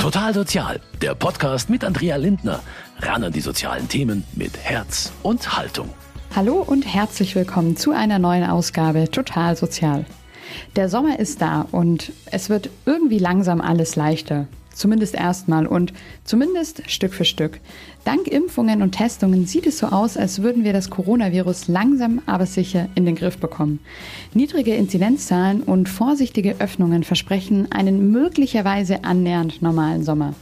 Total Sozial, der Podcast mit Andrea Lindner. Ran an die sozialen Themen mit Herz und Haltung. Hallo und herzlich willkommen zu einer neuen Ausgabe Total Sozial. Der Sommer ist da und es wird irgendwie langsam alles leichter. Zumindest erstmal und zumindest Stück für Stück. Dank Impfungen und Testungen sieht es so aus, als würden wir das Coronavirus langsam aber sicher in den Griff bekommen. Niedrige Inzidenzzahlen und vorsichtige Öffnungen versprechen einen möglicherweise annähernd normalen Sommer.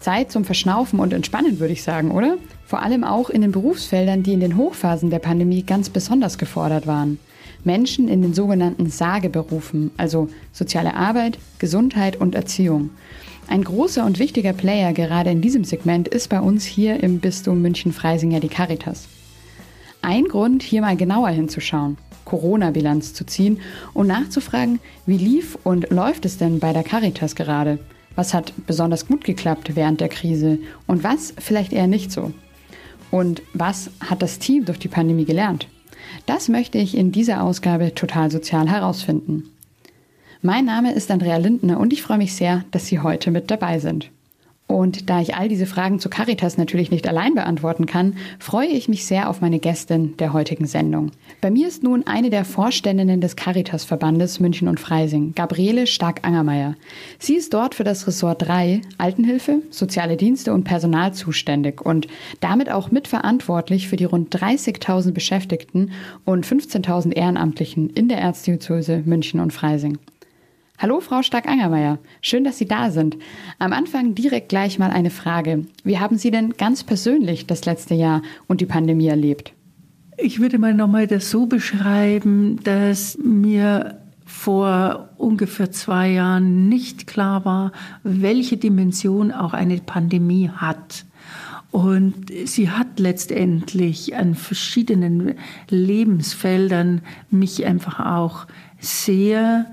Zeit zum Verschnaufen und Entspannen, würde ich sagen, oder? Vor allem auch in den Berufsfeldern, die in den Hochphasen der Pandemie ganz besonders gefordert waren. Menschen in den sogenannten Sageberufen, also soziale Arbeit, Gesundheit und Erziehung. Ein großer und wichtiger Player gerade in diesem Segment ist bei uns hier im Bistum München-Freising ja die Caritas. Ein Grund, hier mal genauer hinzuschauen, Corona-Bilanz zu ziehen und nachzufragen, wie lief und läuft es denn bei der Caritas gerade? Was hat besonders gut geklappt während der Krise und was vielleicht eher nicht so? Und was hat das Team durch die Pandemie gelernt? Das möchte ich in dieser Ausgabe total sozial herausfinden. Mein Name ist Andrea Lindner und ich freue mich sehr, dass Sie heute mit dabei sind. Und da ich all diese Fragen zu Caritas natürlich nicht allein beantworten kann, freue ich mich sehr auf meine Gästin der heutigen Sendung. Bei mir ist nun eine der Vorständinnen des Caritas-Verbandes München und Freising, Gabriele Stark-Angermeier. Sie ist dort für das Ressort 3, Altenhilfe, soziale Dienste und Personal zuständig und damit auch mitverantwortlich für die rund 30.000 Beschäftigten und 15.000 Ehrenamtlichen in der Erzdiözese München und Freising. Hallo, Frau Stark-Angermeier. Schön, dass Sie da sind. Am Anfang direkt gleich mal eine Frage. Wie haben Sie denn ganz persönlich das letzte Jahr und die Pandemie erlebt? Ich würde mal nochmal das so beschreiben, dass mir vor ungefähr zwei Jahren nicht klar war, welche Dimension auch eine Pandemie hat. Und sie hat letztendlich an verschiedenen Lebensfeldern mich einfach auch sehr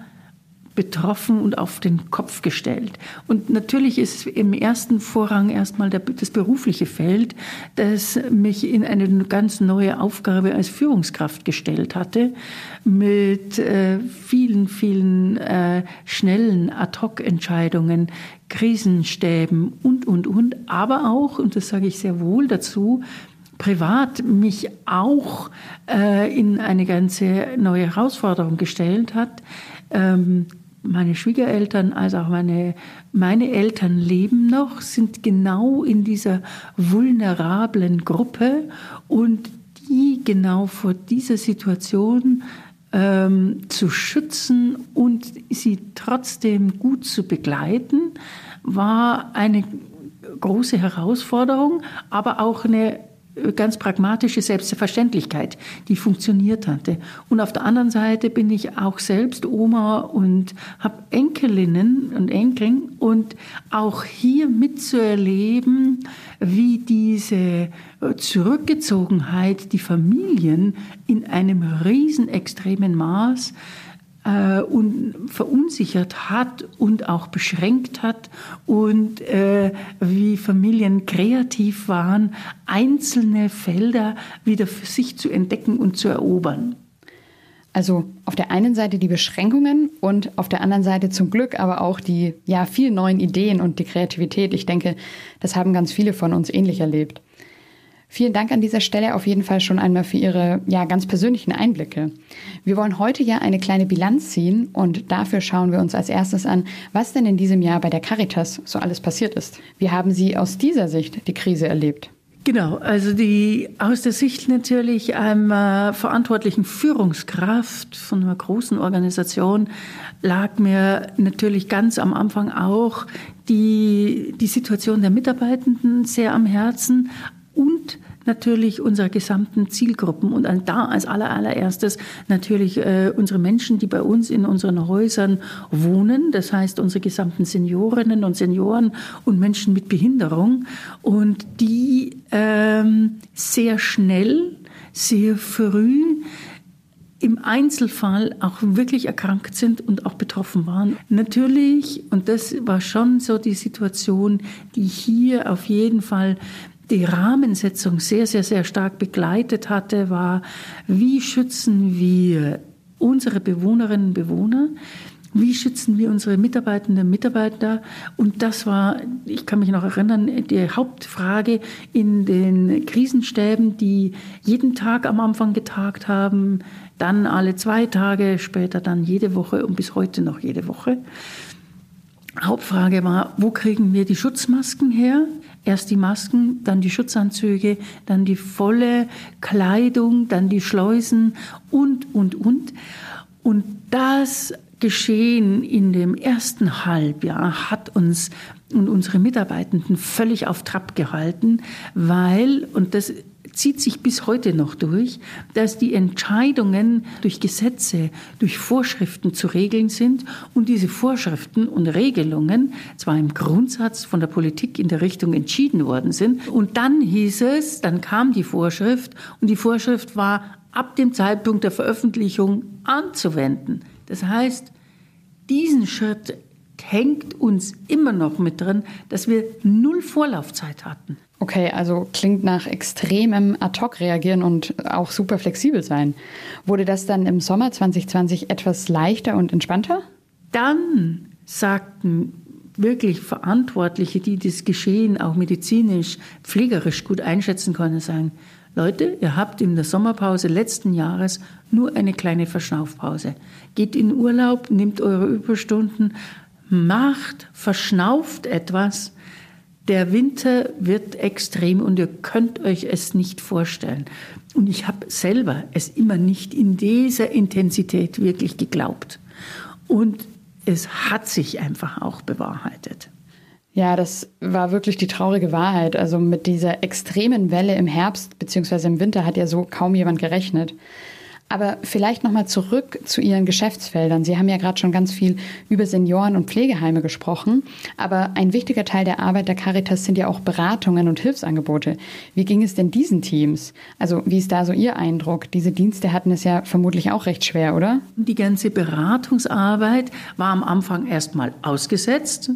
betroffen und auf den Kopf gestellt. Und natürlich ist im ersten Vorrang erstmal das berufliche Feld, das mich in eine ganz neue Aufgabe als Führungskraft gestellt hatte, mit äh, vielen, vielen äh, schnellen Ad-hoc-Entscheidungen, Krisenstäben und, und, und, aber auch, und das sage ich sehr wohl dazu, privat mich auch äh, in eine ganze neue Herausforderung gestellt hat. Ähm, meine Schwiegereltern als auch meine, meine Eltern leben noch, sind genau in dieser vulnerablen Gruppe und die genau vor dieser Situation ähm, zu schützen und sie trotzdem gut zu begleiten, war eine große Herausforderung, aber auch eine ganz pragmatische Selbstverständlichkeit, die funktioniert hatte. Und auf der anderen Seite bin ich auch selbst Oma und habe Enkelinnen und Enkeln und auch hier mitzuerleben, wie diese Zurückgezogenheit die Familien in einem riesen extremen Maß äh, und verunsichert hat und auch beschränkt hat und äh, wie Familien kreativ waren, einzelne Felder wieder für sich zu entdecken und zu erobern. Also auf der einen Seite die Beschränkungen und auf der anderen Seite zum Glück aber auch die ja vielen neuen Ideen und die Kreativität. Ich denke, das haben ganz viele von uns ähnlich erlebt. Vielen Dank an dieser Stelle auf jeden Fall schon einmal für Ihre ja, ganz persönlichen Einblicke. Wir wollen heute ja eine kleine Bilanz ziehen und dafür schauen wir uns als erstes an, was denn in diesem Jahr bei der Caritas so alles passiert ist. Wie haben Sie aus dieser Sicht die Krise erlebt? Genau, also die aus der Sicht natürlich einer verantwortlichen Führungskraft von einer großen Organisation lag mir natürlich ganz am Anfang auch die, die Situation der Mitarbeitenden sehr am Herzen und natürlich unserer gesamten Zielgruppen. Und da als allererstes natürlich äh, unsere Menschen, die bei uns in unseren Häusern wohnen, das heißt unsere gesamten Seniorinnen und Senioren und Menschen mit Behinderung. Und die ähm, sehr schnell, sehr früh im Einzelfall auch wirklich erkrankt sind und auch betroffen waren. Natürlich, und das war schon so die Situation, die hier auf jeden Fall die Rahmensetzung sehr, sehr, sehr stark begleitet hatte, war, wie schützen wir unsere Bewohnerinnen und Bewohner, wie schützen wir unsere Mitarbeitenden und Mitarbeiter. Und das war, ich kann mich noch erinnern, die Hauptfrage in den Krisenstäben, die jeden Tag am Anfang getagt haben, dann alle zwei Tage, später dann jede Woche und bis heute noch jede Woche. Hauptfrage war, wo kriegen wir die Schutzmasken her? Erst die Masken, dann die Schutzanzüge, dann die volle Kleidung, dann die Schleusen und, und, und. Und das Geschehen in dem ersten Halbjahr hat uns und unsere Mitarbeitenden völlig auf Trab gehalten, weil, und das zieht sich bis heute noch durch, dass die Entscheidungen durch Gesetze, durch Vorschriften zu regeln sind und diese Vorschriften und Regelungen zwar im Grundsatz von der Politik in der Richtung entschieden worden sind und dann hieß es, dann kam die Vorschrift und die Vorschrift war ab dem Zeitpunkt der Veröffentlichung anzuwenden. Das heißt, diesen Schritt hängt uns immer noch mit drin, dass wir null Vorlaufzeit hatten. Okay, also klingt nach extremem Ad-Hoc-Reagieren und auch super flexibel sein. Wurde das dann im Sommer 2020 etwas leichter und entspannter? Dann sagten wirklich Verantwortliche, die das Geschehen auch medizinisch, pflegerisch gut einschätzen können, sagen, Leute, ihr habt in der Sommerpause letzten Jahres nur eine kleine Verschnaufpause. Geht in Urlaub, nehmt eure Überstunden, macht, verschnauft etwas der Winter wird extrem und ihr könnt euch es nicht vorstellen. Und ich habe selber es immer nicht in dieser Intensität wirklich geglaubt. Und es hat sich einfach auch bewahrheitet. Ja, das war wirklich die traurige Wahrheit. Also mit dieser extremen Welle im Herbst bzw. im Winter hat ja so kaum jemand gerechnet. Aber vielleicht nochmal zurück zu Ihren Geschäftsfeldern. Sie haben ja gerade schon ganz viel über Senioren und Pflegeheime gesprochen. Aber ein wichtiger Teil der Arbeit der Caritas sind ja auch Beratungen und Hilfsangebote. Wie ging es denn diesen Teams? Also wie ist da so Ihr Eindruck? Diese Dienste hatten es ja vermutlich auch recht schwer, oder? Die ganze Beratungsarbeit war am Anfang erstmal ausgesetzt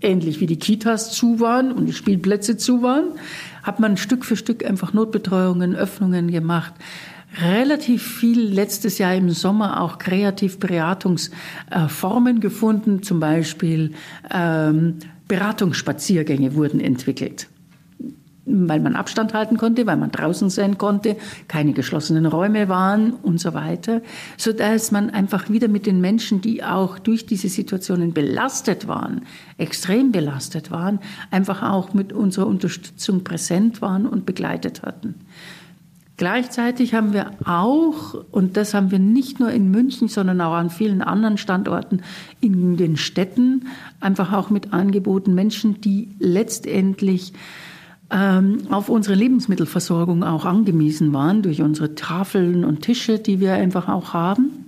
ähnlich wie die Kitas zu waren und die Spielplätze zu waren, hat man Stück für Stück einfach Notbetreuungen, Öffnungen gemacht relativ viel letztes Jahr im Sommer auch Kreativberatungsformen gefunden. Zum Beispiel ähm, Beratungsspaziergänge wurden entwickelt weil man Abstand halten konnte, weil man draußen sein konnte, keine geschlossenen Räume waren und so weiter, so dass man einfach wieder mit den Menschen, die auch durch diese Situationen belastet waren, extrem belastet waren, einfach auch mit unserer Unterstützung präsent waren und begleitet hatten. Gleichzeitig haben wir auch, und das haben wir nicht nur in München, sondern auch an vielen anderen Standorten in den Städten, einfach auch mit Angeboten Menschen, die letztendlich ähm, auf unsere Lebensmittelversorgung auch angewiesen waren durch unsere Tafeln und Tische, die wir einfach auch haben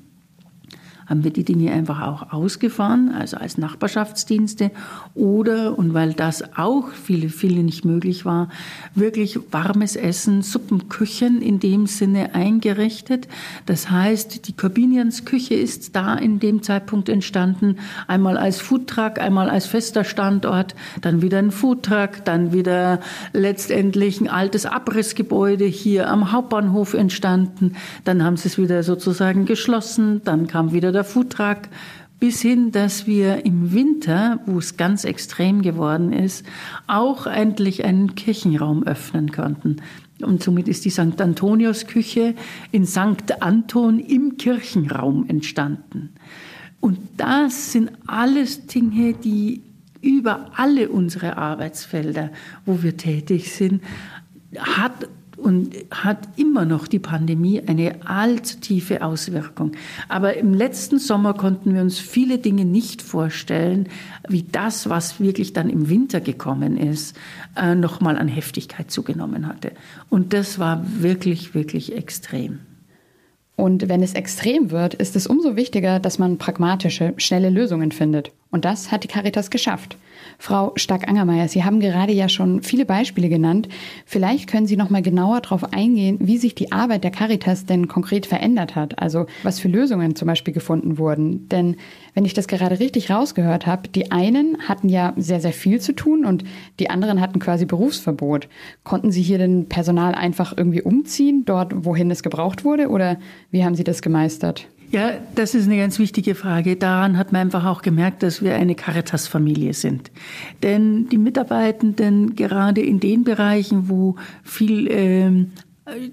haben wir die Dinge einfach auch ausgefahren, also als Nachbarschaftsdienste. Oder, und weil das auch viele, viele nicht möglich war, wirklich warmes Essen, Suppenküchen in dem Sinne eingerichtet. Das heißt, die Corbinians Küche ist da in dem Zeitpunkt entstanden, einmal als Foodtruck, einmal als fester Standort, dann wieder ein Foodtruck, dann wieder letztendlich ein altes Abrissgebäude hier am Hauptbahnhof entstanden, dann haben sie es wieder sozusagen geschlossen, dann kam wieder der der Foodtruck bis hin, dass wir im Winter, wo es ganz extrem geworden ist, auch endlich einen Kirchenraum öffnen konnten. Und somit ist die St. Antonius Küche in St. Anton im Kirchenraum entstanden. Und das sind alles Dinge, die über alle unsere Arbeitsfelder, wo wir tätig sind, hat und hat immer noch die Pandemie eine allzu tiefe Auswirkung. Aber im letzten Sommer konnten wir uns viele Dinge nicht vorstellen, wie das, was wirklich dann im Winter gekommen ist, äh, nochmal an Heftigkeit zugenommen hatte. Und das war wirklich, wirklich extrem. Und wenn es extrem wird, ist es umso wichtiger, dass man pragmatische, schnelle Lösungen findet. Und das hat die Caritas geschafft. Frau Stark-Angermeier, Sie haben gerade ja schon viele Beispiele genannt. Vielleicht können Sie noch mal genauer darauf eingehen, wie sich die Arbeit der Caritas denn konkret verändert hat. Also was für Lösungen zum Beispiel gefunden wurden. Denn wenn ich das gerade richtig rausgehört habe, die einen hatten ja sehr, sehr viel zu tun und die anderen hatten quasi Berufsverbot. Konnten Sie hier denn Personal einfach irgendwie umziehen, dort wohin es gebraucht wurde? Oder wie haben Sie das gemeistert? Ja, das ist eine ganz wichtige Frage. Daran hat man einfach auch gemerkt, dass wir eine Caritas-Familie sind. Denn die Mitarbeitenden gerade in den Bereichen, wo viel ähm,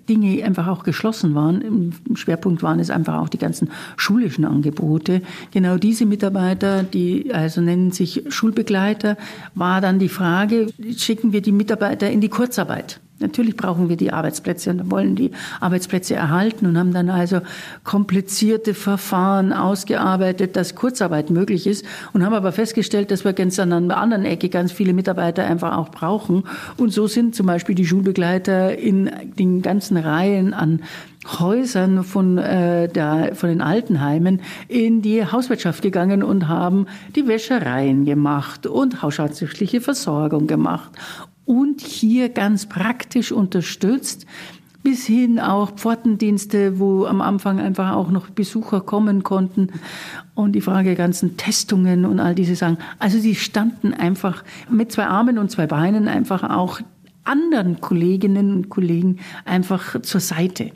Dinge einfach auch geschlossen waren. Im Schwerpunkt waren es einfach auch die ganzen schulischen Angebote. Genau diese Mitarbeiter, die also nennen sich Schulbegleiter, war dann die Frage, schicken wir die Mitarbeiter in die Kurzarbeit? Natürlich brauchen wir die Arbeitsplätze und wollen die Arbeitsplätze erhalten und haben dann also komplizierte Verfahren ausgearbeitet, dass Kurzarbeit möglich ist und haben aber festgestellt, dass wir ganz an der anderen Ecke ganz viele Mitarbeiter einfach auch brauchen. Und so sind zum Beispiel die Schulbegleiter in den ganzen Reihen an Häusern von, äh, der, von den Altenheimen in die Hauswirtschaft gegangen und haben die Wäschereien gemacht und haushaltsrechtliche Versorgung gemacht und hier ganz praktisch unterstützt, bis hin auch Pfortendienste, wo am Anfang einfach auch noch Besucher kommen konnten und die Frage ganzen Testungen und all diese Sachen. Also sie standen einfach mit zwei Armen und zwei Beinen einfach auch anderen Kolleginnen und Kollegen einfach zur Seite.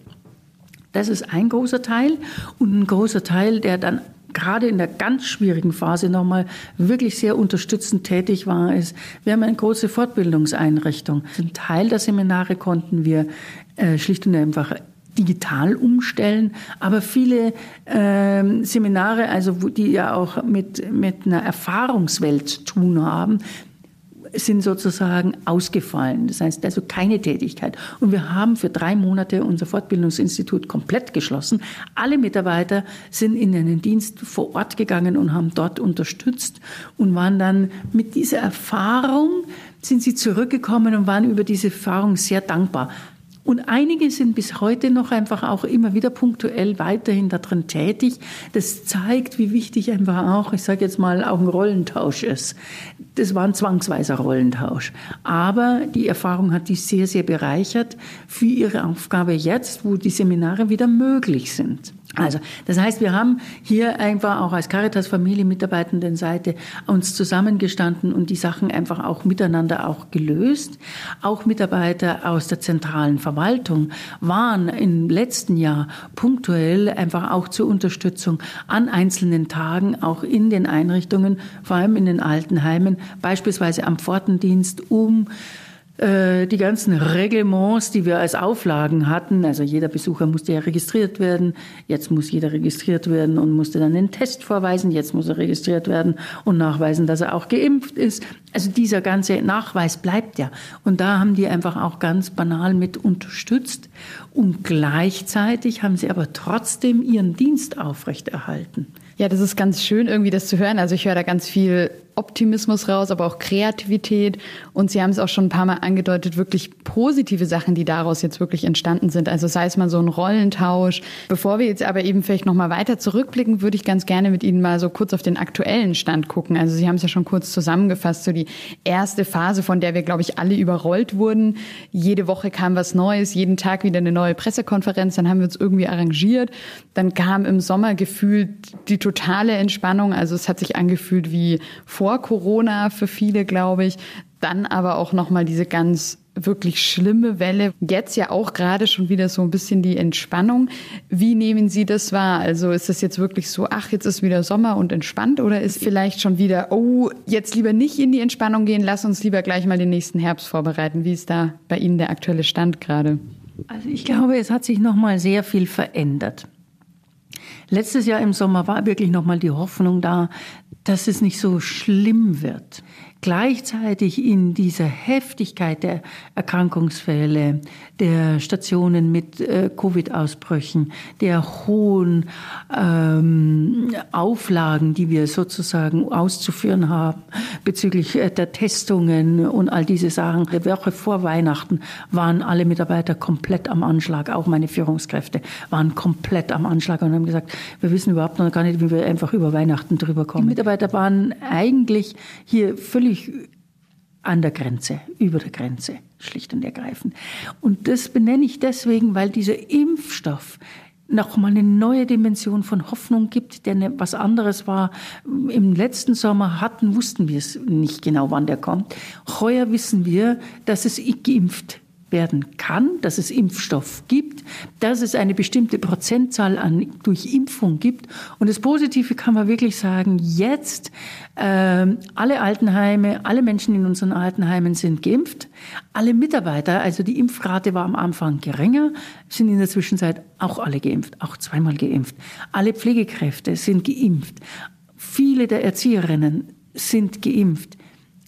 Das ist ein großer Teil und ein großer Teil, der dann gerade in der ganz schwierigen Phase nochmal wirklich sehr unterstützend tätig war, ist, wir haben eine große Fortbildungseinrichtung. Ein Teil der Seminare konnten wir äh, schlicht und einfach digital umstellen, aber viele äh, Seminare, also die ja auch mit, mit einer Erfahrungswelt zu tun haben, sind sozusagen ausgefallen. Das heißt also keine Tätigkeit. Und wir haben für drei Monate unser Fortbildungsinstitut komplett geschlossen. Alle Mitarbeiter sind in einen Dienst vor Ort gegangen und haben dort unterstützt und waren dann mit dieser Erfahrung sind sie zurückgekommen und waren über diese Erfahrung sehr dankbar. Und einige sind bis heute noch einfach auch immer wieder punktuell weiterhin da drin tätig. Das zeigt, wie wichtig einfach auch, ich sage jetzt mal, auch ein Rollentausch ist. Das war ein zwangsweiser Rollentausch. Aber die Erfahrung hat die sehr, sehr bereichert für ihre Aufgabe jetzt, wo die Seminare wieder möglich sind. Also, das heißt, wir haben hier einfach auch als Caritas Familie Mitarbeitenden Seite uns zusammengestanden und die Sachen einfach auch miteinander auch gelöst. Auch Mitarbeiter aus der zentralen Verwaltung waren im letzten Jahr punktuell einfach auch zur Unterstützung an einzelnen Tagen auch in den Einrichtungen, vor allem in den Altenheimen, beispielsweise am Pfortendienst, um äh, die ganzen Reglements, die wir als Auflagen hatten, also jeder Besucher musste ja registriert werden, jetzt muss jeder registriert werden und musste dann den Test vorweisen, jetzt muss er registriert werden und nachweisen, dass er auch geimpft ist. Also dieser ganze Nachweis bleibt ja. Und da haben die einfach auch ganz banal mit unterstützt und gleichzeitig haben sie aber trotzdem ihren Dienst aufrechterhalten. Ja, das ist ganz schön irgendwie das zu hören. Also ich höre da ganz viel Optimismus raus, aber auch Kreativität. Und Sie haben es auch schon ein paar Mal angedeutet, wirklich positive Sachen, die daraus jetzt wirklich entstanden sind. Also sei es mal so ein Rollentausch. Bevor wir jetzt aber eben vielleicht noch mal weiter zurückblicken, würde ich ganz gerne mit Ihnen mal so kurz auf den aktuellen Stand gucken. Also Sie haben es ja schon kurz zusammengefasst, so die erste Phase, von der wir, glaube ich, alle überrollt wurden. Jede Woche kam was Neues, jeden Tag wieder eine neue Pressekonferenz. Dann haben wir uns irgendwie arrangiert. Dann kam im Sommer gefühlt die totale Entspannung. Also es hat sich angefühlt wie vor Corona für viele, glaube ich. Dann aber auch nochmal diese ganz wirklich schlimme Welle. Jetzt ja auch gerade schon wieder so ein bisschen die Entspannung. Wie nehmen Sie das wahr? Also ist das jetzt wirklich so, ach, jetzt ist wieder Sommer und entspannt oder ist vielleicht schon wieder, oh, jetzt lieber nicht in die Entspannung gehen, lass uns lieber gleich mal den nächsten Herbst vorbereiten. Wie ist da bei Ihnen der aktuelle Stand gerade? Also ich glaube, es hat sich nochmal sehr viel verändert. Letztes Jahr im Sommer war wirklich nochmal die Hoffnung da, dass es nicht so schlimm wird. Gleichzeitig in dieser Heftigkeit der Erkrankungsfälle, der Stationen mit äh, Covid-Ausbrüchen, der hohen ähm, Auflagen, die wir sozusagen auszuführen haben bezüglich äh, der Testungen und all diese Sachen. Die Woche vor Weihnachten waren alle Mitarbeiter komplett am Anschlag, auch meine Führungskräfte waren komplett am Anschlag und haben gesagt, wir wissen überhaupt noch gar nicht, wie wir einfach über Weihnachten drüber kommen. Die Mitarbeiter waren eigentlich hier völlig an der Grenze, über der Grenze, schlicht und ergreifend. Und das benenne ich deswegen, weil dieser Impfstoff nochmal eine neue Dimension von Hoffnung gibt, der ne, was anderes war. Im letzten Sommer hatten, wussten wir es nicht genau, wann der kommt. Heuer wissen wir, dass es geimpft werden kann, dass es Impfstoff gibt, dass es eine bestimmte Prozentzahl an durch Impfung gibt. Und das Positive kann man wirklich sagen, jetzt äh, alle Altenheime, alle Menschen in unseren Altenheimen sind geimpft. Alle Mitarbeiter, also die Impfrate war am Anfang geringer, sind in der Zwischenzeit auch alle geimpft, auch zweimal geimpft. Alle Pflegekräfte sind geimpft. Viele der Erzieherinnen sind geimpft.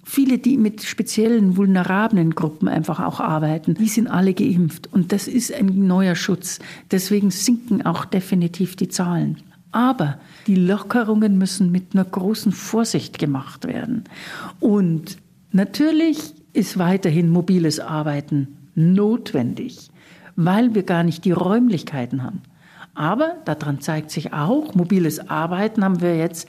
Viele, die mit speziellen vulnerablen Gruppen einfach auch arbeiten, die sind alle geimpft. Und das ist ein neuer Schutz. Deswegen sinken auch definitiv die Zahlen. Aber die Lockerungen müssen mit einer großen Vorsicht gemacht werden. Und natürlich ist weiterhin mobiles Arbeiten notwendig, weil wir gar nicht die Räumlichkeiten haben. Aber daran zeigt sich auch, mobiles Arbeiten haben wir jetzt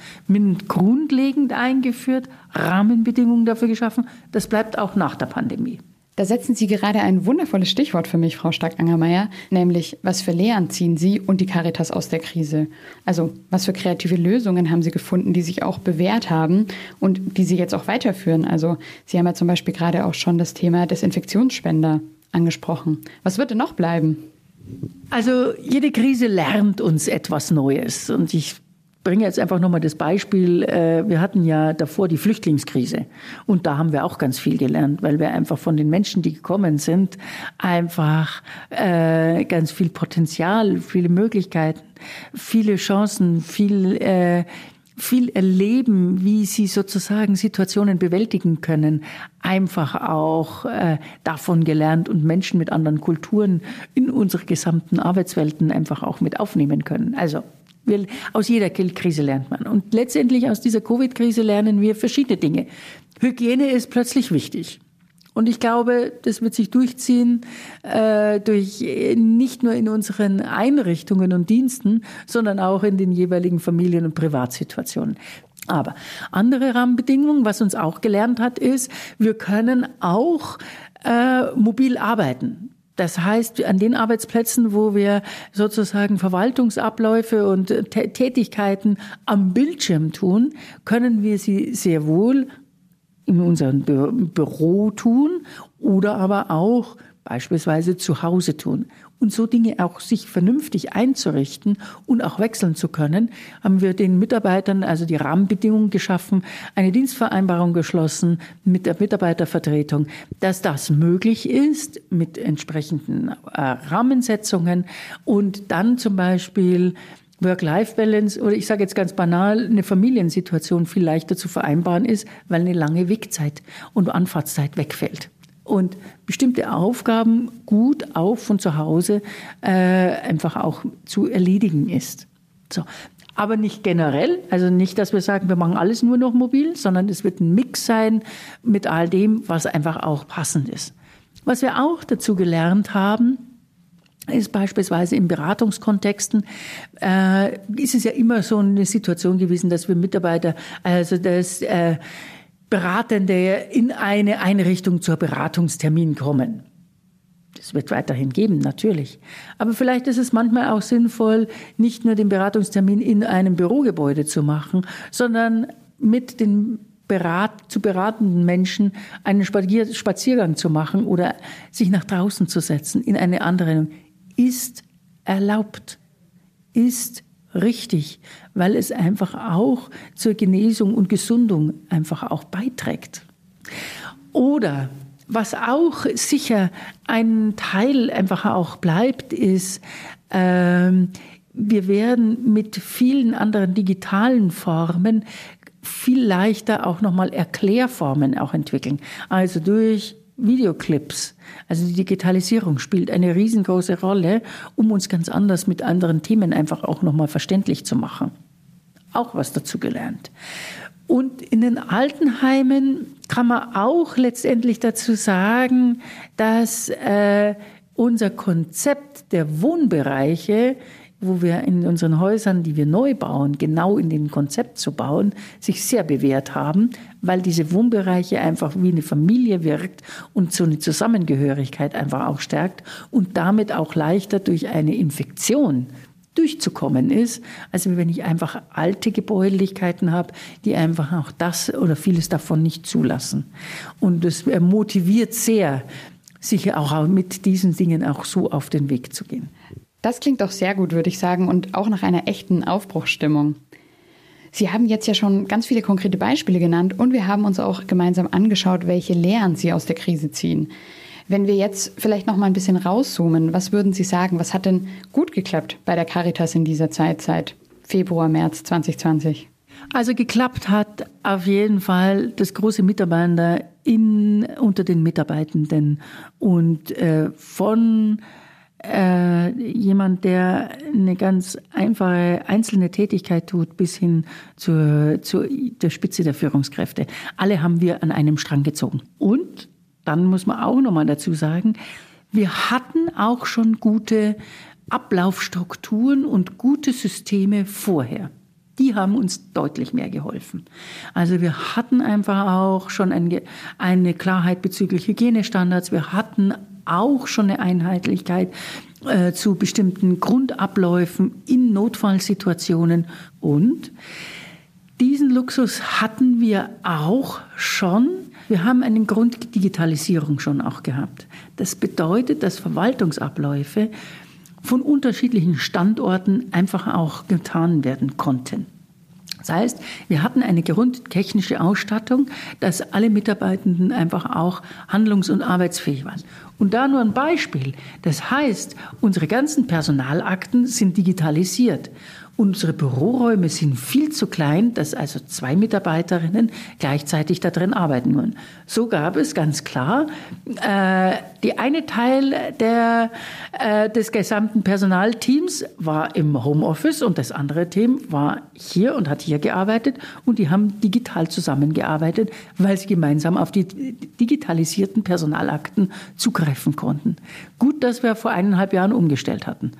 grundlegend eingeführt, Rahmenbedingungen dafür geschaffen. Das bleibt auch nach der Pandemie. Da setzen Sie gerade ein wundervolles Stichwort für mich, Frau Stark-Angermeier, nämlich was für Lehren ziehen Sie und die Caritas aus der Krise? Also was für kreative Lösungen haben Sie gefunden, die sich auch bewährt haben und die Sie jetzt auch weiterführen? Also Sie haben ja zum Beispiel gerade auch schon das Thema Desinfektionsspender angesprochen. Was wird denn noch bleiben? Also jede Krise lernt uns etwas Neues. Und ich bringe jetzt einfach nochmal das Beispiel. Äh, wir hatten ja davor die Flüchtlingskrise. Und da haben wir auch ganz viel gelernt, weil wir einfach von den Menschen, die gekommen sind, einfach äh, ganz viel Potenzial, viele Möglichkeiten, viele Chancen, viel äh, viel erleben, wie sie sozusagen Situationen bewältigen können, einfach auch äh, davon gelernt und Menschen mit anderen Kulturen in unsere gesamten Arbeitswelten einfach auch mit aufnehmen können. Also wir, aus jeder Krise lernt man. Und letztendlich aus dieser Covid-Krise lernen wir verschiedene Dinge. Hygiene ist plötzlich wichtig. Und ich glaube, das wird sich durchziehen, äh, durch äh, nicht nur in unseren Einrichtungen und Diensten, sondern auch in den jeweiligen Familien- und Privatsituationen. Aber andere Rahmenbedingungen, was uns auch gelernt hat, ist, wir können auch äh, mobil arbeiten. Das heißt, an den Arbeitsplätzen, wo wir sozusagen Verwaltungsabläufe und Tätigkeiten am Bildschirm tun, können wir sie sehr wohl in unserem Büro tun oder aber auch beispielsweise zu Hause tun. Und so Dinge auch sich vernünftig einzurichten und auch wechseln zu können, haben wir den Mitarbeitern also die Rahmenbedingungen geschaffen, eine Dienstvereinbarung geschlossen mit der Mitarbeitervertretung, dass das möglich ist mit entsprechenden äh, Rahmensetzungen und dann zum Beispiel Work-Life-Balance oder ich sage jetzt ganz banal, eine Familiensituation viel leichter zu vereinbaren ist, weil eine lange Wegzeit und Anfahrtszeit wegfällt. Und bestimmte Aufgaben gut auch von zu Hause äh, einfach auch zu erledigen ist. So. Aber nicht generell, also nicht, dass wir sagen, wir machen alles nur noch mobil, sondern es wird ein Mix sein mit all dem, was einfach auch passend ist. Was wir auch dazu gelernt haben, ist beispielsweise in Beratungskontexten, äh, ist es ja immer so eine Situation gewesen, dass wir Mitarbeiter, also das äh, Beratende in eine Einrichtung zur Beratungstermin kommen. Das wird weiterhin geben, natürlich. Aber vielleicht ist es manchmal auch sinnvoll, nicht nur den Beratungstermin in einem Bürogebäude zu machen, sondern mit den berat, zu beratenden Menschen einen Spaziergang zu machen oder sich nach draußen zu setzen in eine andere ist erlaubt, ist richtig, weil es einfach auch zur Genesung und Gesundung einfach auch beiträgt. Oder was auch sicher ein Teil einfach auch bleibt, ist, ähm, wir werden mit vielen anderen digitalen Formen viel leichter auch nochmal Erklärformen auch entwickeln. Also durch Videoclips. Also die Digitalisierung spielt eine riesengroße Rolle, um uns ganz anders mit anderen Themen einfach auch nochmal verständlich zu machen. Auch was dazu gelernt. Und in den Altenheimen kann man auch letztendlich dazu sagen, dass äh, unser Konzept der Wohnbereiche wo wir in unseren Häusern, die wir neu bauen, genau in dem Konzept zu bauen, sich sehr bewährt haben, weil diese Wohnbereiche einfach wie eine Familie wirkt und so eine Zusammengehörigkeit einfach auch stärkt und damit auch leichter durch eine Infektion durchzukommen ist, als wenn ich einfach alte Gebäudlichkeiten habe, die einfach auch das oder vieles davon nicht zulassen. Und es motiviert sehr, sich auch mit diesen Dingen auch so auf den Weg zu gehen. Das klingt doch sehr gut, würde ich sagen, und auch nach einer echten Aufbruchsstimmung. Sie haben jetzt ja schon ganz viele konkrete Beispiele genannt und wir haben uns auch gemeinsam angeschaut, welche Lehren Sie aus der Krise ziehen. Wenn wir jetzt vielleicht noch mal ein bisschen rauszoomen, was würden Sie sagen, was hat denn gut geklappt bei der Caritas in dieser Zeit seit Februar, März 2020? Also geklappt hat auf jeden Fall das große Miteinander in, unter den Mitarbeitenden und äh, von äh, jemand, der eine ganz einfache einzelne Tätigkeit tut, bis hin zur, zur der Spitze der Führungskräfte. Alle haben wir an einem Strang gezogen. Und dann muss man auch nochmal dazu sagen, wir hatten auch schon gute Ablaufstrukturen und gute Systeme vorher. Die haben uns deutlich mehr geholfen. Also wir hatten einfach auch schon eine Klarheit bezüglich Hygienestandards. Wir hatten auch schon eine Einheitlichkeit äh, zu bestimmten Grundabläufen in Notfallsituationen. Und diesen Luxus hatten wir auch schon. Wir haben eine Grunddigitalisierung schon auch gehabt. Das bedeutet, dass Verwaltungsabläufe von unterschiedlichen Standorten einfach auch getan werden konnten. Das heißt, wir hatten eine grundtechnische Ausstattung, dass alle Mitarbeitenden einfach auch handlungs- und arbeitsfähig waren. Und da nur ein Beispiel. Das heißt, unsere ganzen Personalakten sind digitalisiert. Unsere Büroräume sind viel zu klein, dass also zwei Mitarbeiterinnen gleichzeitig da drin arbeiten können. So gab es ganz klar äh, die eine Teil der, äh, des gesamten Personalteams war im Homeoffice und das andere Team war hier und hat hier gearbeitet und die haben digital zusammengearbeitet, weil sie gemeinsam auf die digitalisierten Personalakten zugreifen konnten. Gut, dass wir vor eineinhalb Jahren umgestellt hatten.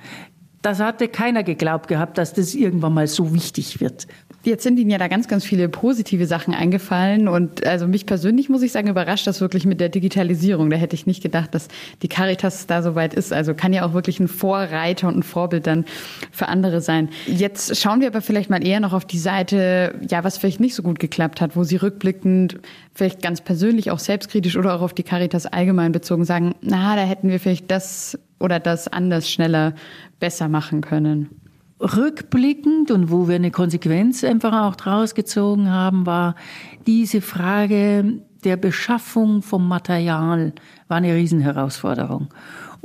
Das hatte keiner geglaubt gehabt, dass das irgendwann mal so wichtig wird. Jetzt sind Ihnen ja da ganz, ganz viele positive Sachen eingefallen. Und also mich persönlich, muss ich sagen, überrascht das wirklich mit der Digitalisierung. Da hätte ich nicht gedacht, dass die Caritas da so weit ist. Also kann ja auch wirklich ein Vorreiter und ein Vorbild dann für andere sein. Jetzt schauen wir aber vielleicht mal eher noch auf die Seite, ja, was vielleicht nicht so gut geklappt hat, wo Sie rückblickend vielleicht ganz persönlich auch selbstkritisch oder auch auf die Caritas allgemein bezogen sagen, na, da hätten wir vielleicht das oder das anders, schneller, besser machen können? Rückblickend und wo wir eine Konsequenz einfach auch draus gezogen haben, war diese Frage der Beschaffung vom Material war eine Riesenherausforderung.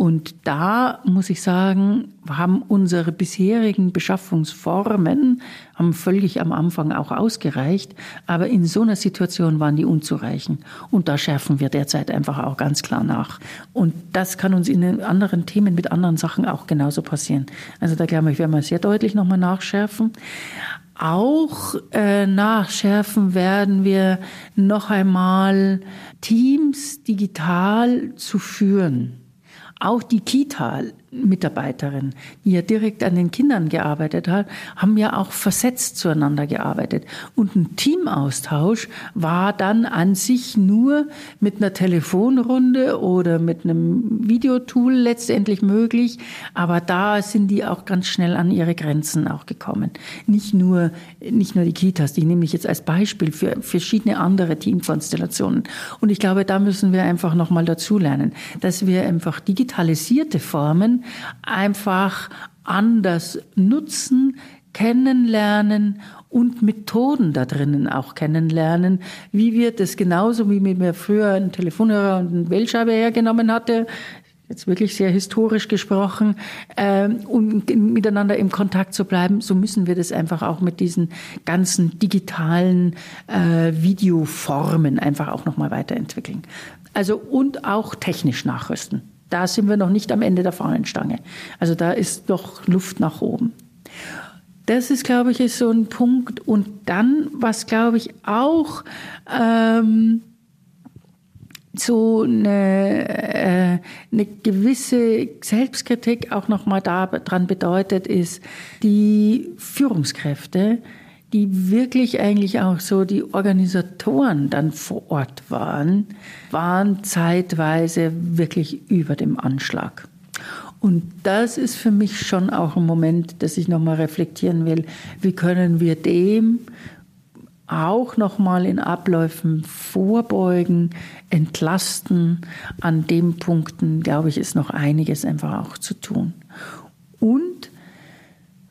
Und da muss ich sagen, haben unsere bisherigen Beschaffungsformen haben völlig am Anfang auch ausgereicht, aber in so einer Situation waren die unzureichend. Und da schärfen wir derzeit einfach auch ganz klar nach. Und das kann uns in anderen Themen mit anderen Sachen auch genauso passieren. Also da glaube ich, werden wir sehr deutlich nochmal nachschärfen. Auch äh, nachschärfen werden wir noch einmal Teams digital zu führen. Auch die Kita-Mitarbeiterin, die ja direkt an den Kindern gearbeitet hat, haben ja auch versetzt zueinander gearbeitet. Und ein Teamaustausch war dann an sich nur mit einer Telefonrunde oder mit einem Videotool letztendlich möglich. Aber da sind die auch ganz schnell an ihre Grenzen auch gekommen. Nicht nur, nicht nur die Kitas, die nehme ich jetzt als Beispiel für verschiedene andere Teamkonstellationen. Und ich glaube, da müssen wir einfach nochmal dazu lernen, dass wir einfach digital digitalisierte Formen einfach anders nutzen, kennenlernen und Methoden da drinnen auch kennenlernen. Wie wird es genauso, wie mir früher einen Telefonhörer und eine Wählscheibe hergenommen hatte, jetzt wirklich sehr historisch gesprochen, äh, um miteinander im Kontakt zu bleiben, so müssen wir das einfach auch mit diesen ganzen digitalen äh, Videoformen einfach auch nochmal weiterentwickeln. Also und auch technisch nachrüsten da sind wir noch nicht am Ende der Fahnenstange. Also da ist noch Luft nach oben. Das ist, glaube ich, ist so ein Punkt. Und dann, was, glaube ich, auch ähm, so eine, äh, eine gewisse Selbstkritik auch nochmal daran bedeutet, ist die Führungskräfte, die wirklich eigentlich auch so die Organisatoren dann vor Ort waren, waren zeitweise wirklich über dem Anschlag. Und das ist für mich schon auch ein Moment, dass ich nochmal reflektieren will, wie können wir dem auch nochmal in Abläufen vorbeugen, entlasten. An den Punkten, glaube ich, ist noch einiges einfach auch zu tun. Und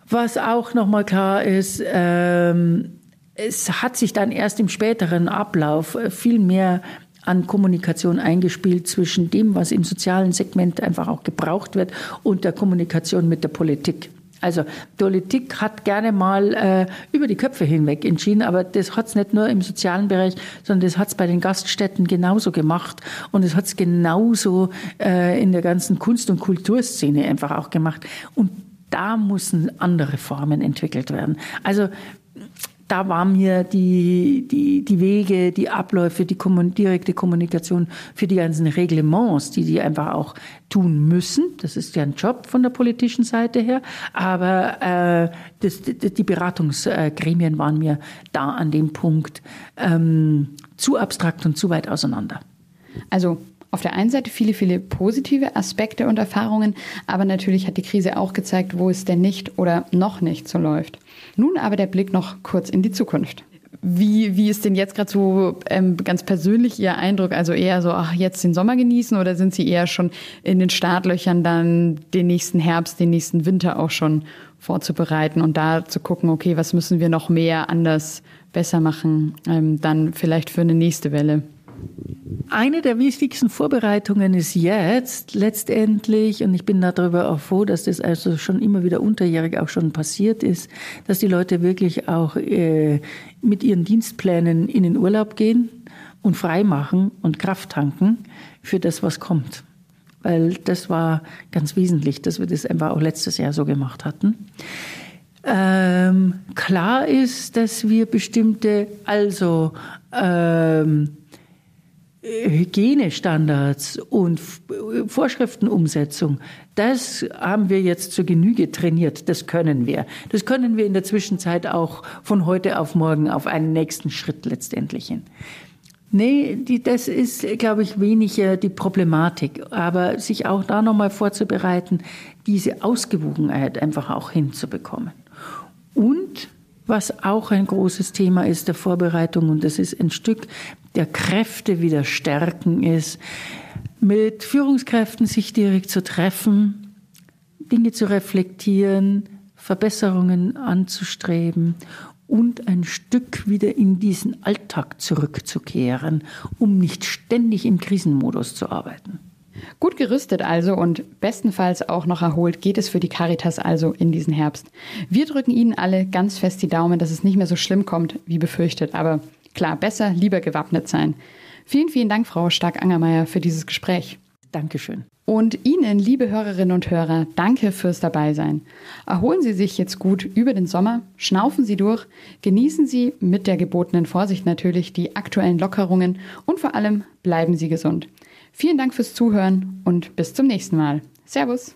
was auch nochmal klar ist, ähm, es hat sich dann erst im späteren Ablauf viel mehr an Kommunikation eingespielt zwischen dem, was im sozialen Segment einfach auch gebraucht wird und der Kommunikation mit der Politik. Also Politik hat gerne mal äh, über die Köpfe hinweg entschieden, aber das hat es nicht nur im sozialen Bereich, sondern das hat es bei den Gaststätten genauso gemacht und es hat es genauso äh, in der ganzen Kunst- und Kulturszene einfach auch gemacht. Und da müssen andere Formen entwickelt werden. Also da war mir die, die, die Wege, die Abläufe, die kommun direkte Kommunikation für die ganzen Reglements, die die einfach auch tun müssen. Das ist ja ein Job von der politischen Seite her. Aber äh, das, die Beratungsgremien waren mir da an dem Punkt ähm, zu abstrakt und zu weit auseinander. Also auf der einen Seite viele, viele positive Aspekte und Erfahrungen, aber natürlich hat die Krise auch gezeigt, wo es denn nicht oder noch nicht so läuft. Nun aber der Blick noch kurz in die Zukunft. Wie, wie ist denn jetzt gerade so ähm, ganz persönlich Ihr Eindruck? Also eher so, ach, jetzt den Sommer genießen oder sind Sie eher schon in den Startlöchern dann den nächsten Herbst, den nächsten Winter auch schon vorzubereiten und da zu gucken, okay, was müssen wir noch mehr anders, besser machen, ähm, dann vielleicht für eine nächste Welle? Eine der wichtigsten Vorbereitungen ist jetzt letztendlich, und ich bin darüber auch froh, dass das also schon immer wieder unterjährig auch schon passiert ist, dass die Leute wirklich auch äh, mit ihren Dienstplänen in den Urlaub gehen und frei machen und Kraft tanken für das, was kommt. Weil das war ganz wesentlich, dass wir das einfach auch letztes Jahr so gemacht hatten. Ähm, klar ist, dass wir bestimmte, also ähm, Hygienestandards und Vorschriftenumsetzung, das haben wir jetzt zur Genüge trainiert. Das können wir. Das können wir in der Zwischenzeit auch von heute auf morgen auf einen nächsten Schritt letztendlich hin. Nee, die, das ist, glaube ich, weniger die Problematik. Aber sich auch da nochmal vorzubereiten, diese Ausgewogenheit einfach auch hinzubekommen. Und was auch ein großes Thema ist der Vorbereitung, und das ist ein Stück der Kräfte wieder stärken ist, mit Führungskräften sich direkt zu treffen, Dinge zu reflektieren, Verbesserungen anzustreben und ein Stück wieder in diesen Alltag zurückzukehren, um nicht ständig im Krisenmodus zu arbeiten. Gut gerüstet also und bestenfalls auch noch erholt geht es für die Caritas also in diesen Herbst. Wir drücken Ihnen alle ganz fest die Daumen, dass es nicht mehr so schlimm kommt, wie befürchtet. Aber klar, besser lieber gewappnet sein. Vielen, vielen Dank, Frau Stark-Angermeier, für dieses Gespräch. Dankeschön. Und Ihnen, liebe Hörerinnen und Hörer, danke fürs Dabeisein. Erholen Sie sich jetzt gut über den Sommer, schnaufen Sie durch, genießen Sie mit der gebotenen Vorsicht natürlich die aktuellen Lockerungen und vor allem bleiben Sie gesund. Vielen Dank fürs Zuhören und bis zum nächsten Mal. Servus.